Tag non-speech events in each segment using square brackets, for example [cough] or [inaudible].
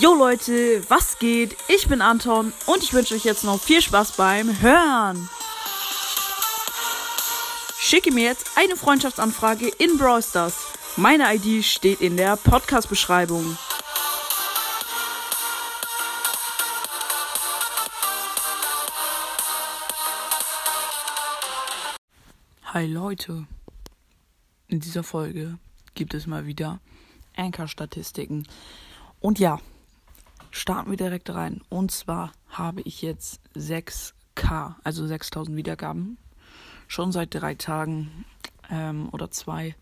Jo Leute, was geht? Ich bin Anton und ich wünsche euch jetzt noch viel Spaß beim Hören. Schicke mir jetzt eine Freundschaftsanfrage in Brawl Stars. Meine ID steht in der Podcast-Beschreibung. Hi Leute. In dieser Folge gibt es mal wieder Anchor-Statistiken. Und ja, starten wir direkt rein. Und zwar habe ich jetzt 6K, also 6000 Wiedergaben. Schon seit drei Tagen ähm, oder zwei.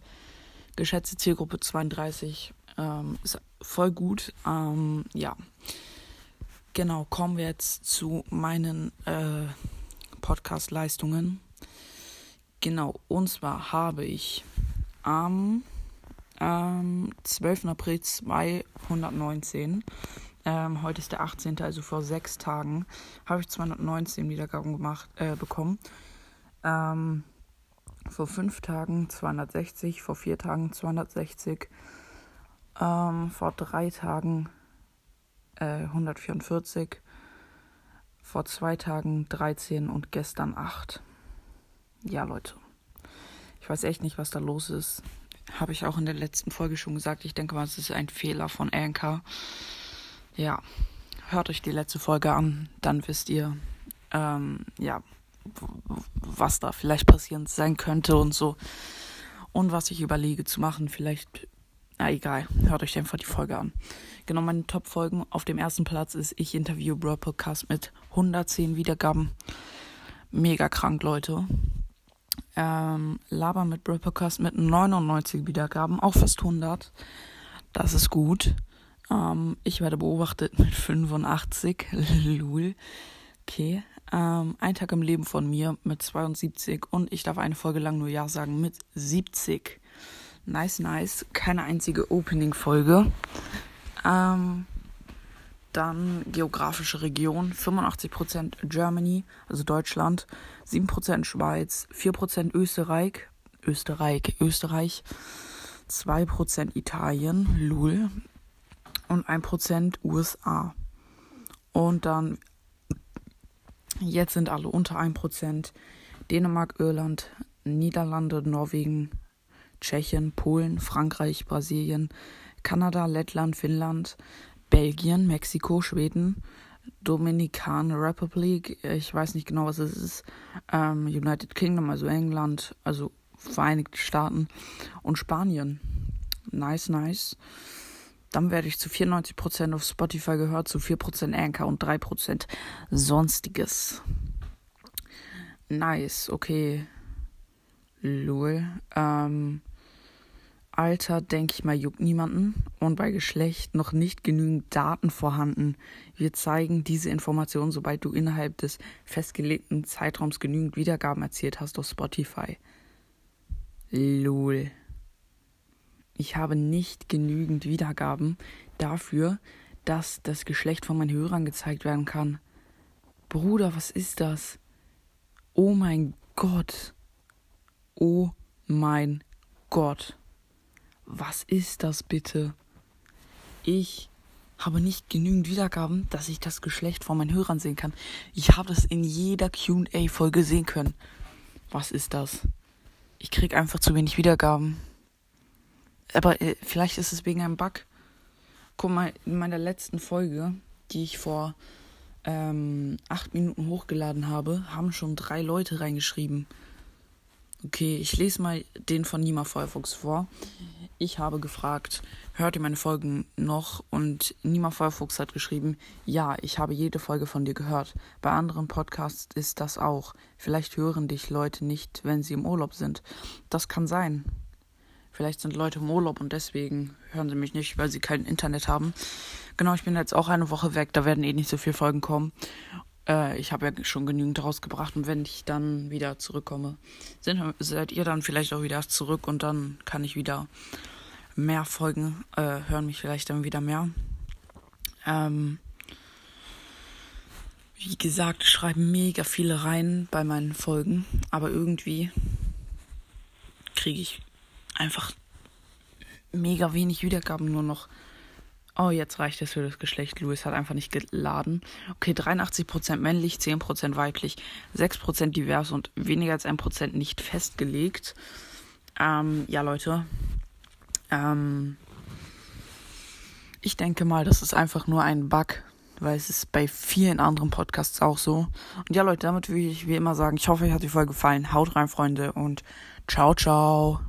Geschätzte Zielgruppe 32. Ähm, ist voll gut. Ähm, ja. Genau, kommen wir jetzt zu meinen äh, Podcast-Leistungen. Genau, und zwar habe ich am ähm, 12. April 219. Ähm, heute ist der 18., also vor sechs Tagen, habe ich 219 Wiedergaben gemacht, äh, bekommen. Ähm, vor fünf Tagen 260, vor vier Tagen 260, ähm, vor drei Tagen äh, 144, vor zwei Tagen 13 und gestern 8. Ja, Leute. Ich weiß echt nicht, was da los ist habe ich auch in der letzten Folge schon gesagt. Ich denke mal, es ist ein Fehler von Anchor. Ja, hört euch die letzte Folge an, dann wisst ihr, ähm, ja, was da vielleicht passieren sein könnte und so. Und was ich überlege zu machen, vielleicht, na egal, hört euch einfach die Folge an. Genau, meine Top-Folgen auf dem ersten Platz ist Ich interview Bro Podcast mit 110 Wiedergaben. Mega krank, Leute ähm, Laber mit Bro Podcast mit 99 Wiedergaben, auch fast 100. Das ist gut. Ähm, ich werde beobachtet mit 85. [laughs] Lul. Okay. Ähm, ein Tag im Leben von mir mit 72 und ich darf eine Folge lang nur Ja sagen mit 70. Nice, nice. Keine einzige Opening-Folge. Ähm, dann geografische Region, 85% Germany, also Deutschland, 7% Schweiz, 4% Österreich, Österreich, Österreich, 2% Italien, Lul und 1% USA. Und dann, jetzt sind alle unter 1%, Dänemark, Irland, Niederlande, Norwegen, Tschechien, Polen, Frankreich, Brasilien, Kanada, Lettland, Finnland, Belgien, Mexiko, Schweden, Dominican Republic, ich weiß nicht genau, was es ist, ähm, United Kingdom, also England, also Vereinigte Staaten und Spanien. Nice, nice. Dann werde ich zu 94% auf Spotify gehört, zu 4% Anchor und 3% Sonstiges. Nice, okay. Lol. Ähm, Alter, denke ich mal, juckt niemanden und bei Geschlecht noch nicht genügend Daten vorhanden. Wir zeigen diese Informationen, sobald du innerhalb des festgelegten Zeitraums genügend Wiedergaben erzielt hast auf Spotify. Lol. Ich habe nicht genügend Wiedergaben dafür, dass das Geschlecht von meinen Hörern gezeigt werden kann. Bruder, was ist das? Oh mein Gott. Oh mein Gott. Was ist das bitte? Ich habe nicht genügend Wiedergaben, dass ich das Geschlecht von meinen Hörern sehen kann. Ich habe das in jeder QA-Folge sehen können. Was ist das? Ich krieg einfach zu wenig Wiedergaben. Aber äh, vielleicht ist es wegen einem Bug. Guck mal, in meiner letzten Folge, die ich vor ähm, acht Minuten hochgeladen habe, haben schon drei Leute reingeschrieben. Okay, ich lese mal den von Nima Firefox vor. Ich habe gefragt, hört ihr meine Folgen noch? Und Nima Firefox hat geschrieben, ja, ich habe jede Folge von dir gehört. Bei anderen Podcasts ist das auch. Vielleicht hören dich Leute nicht, wenn sie im Urlaub sind. Das kann sein. Vielleicht sind Leute im Urlaub und deswegen hören sie mich nicht, weil sie kein Internet haben. Genau, ich bin jetzt auch eine Woche weg, da werden eh nicht so viele Folgen kommen. Äh, ich habe ja schon genügend rausgebracht und wenn ich dann wieder zurückkomme, sind, seid ihr dann vielleicht auch wieder zurück und dann kann ich wieder mehr Folgen, äh, hören mich vielleicht dann wieder mehr. Ähm, wie gesagt, schreiben mega viele rein bei meinen Folgen, aber irgendwie kriege ich einfach mega wenig Wiedergaben nur noch. Oh, jetzt reicht es für das Geschlecht. Louis hat einfach nicht geladen. Okay, 83% männlich, 10% weiblich, 6% divers und weniger als 1% nicht festgelegt. Ähm, ja, Leute. Ähm, ich denke mal, das ist einfach nur ein Bug, weil es ist bei vielen anderen Podcasts auch so. Und ja, Leute, damit will ich wie immer sagen, ich hoffe, euch hat die Folge gefallen. Haut rein, Freunde, und ciao, ciao.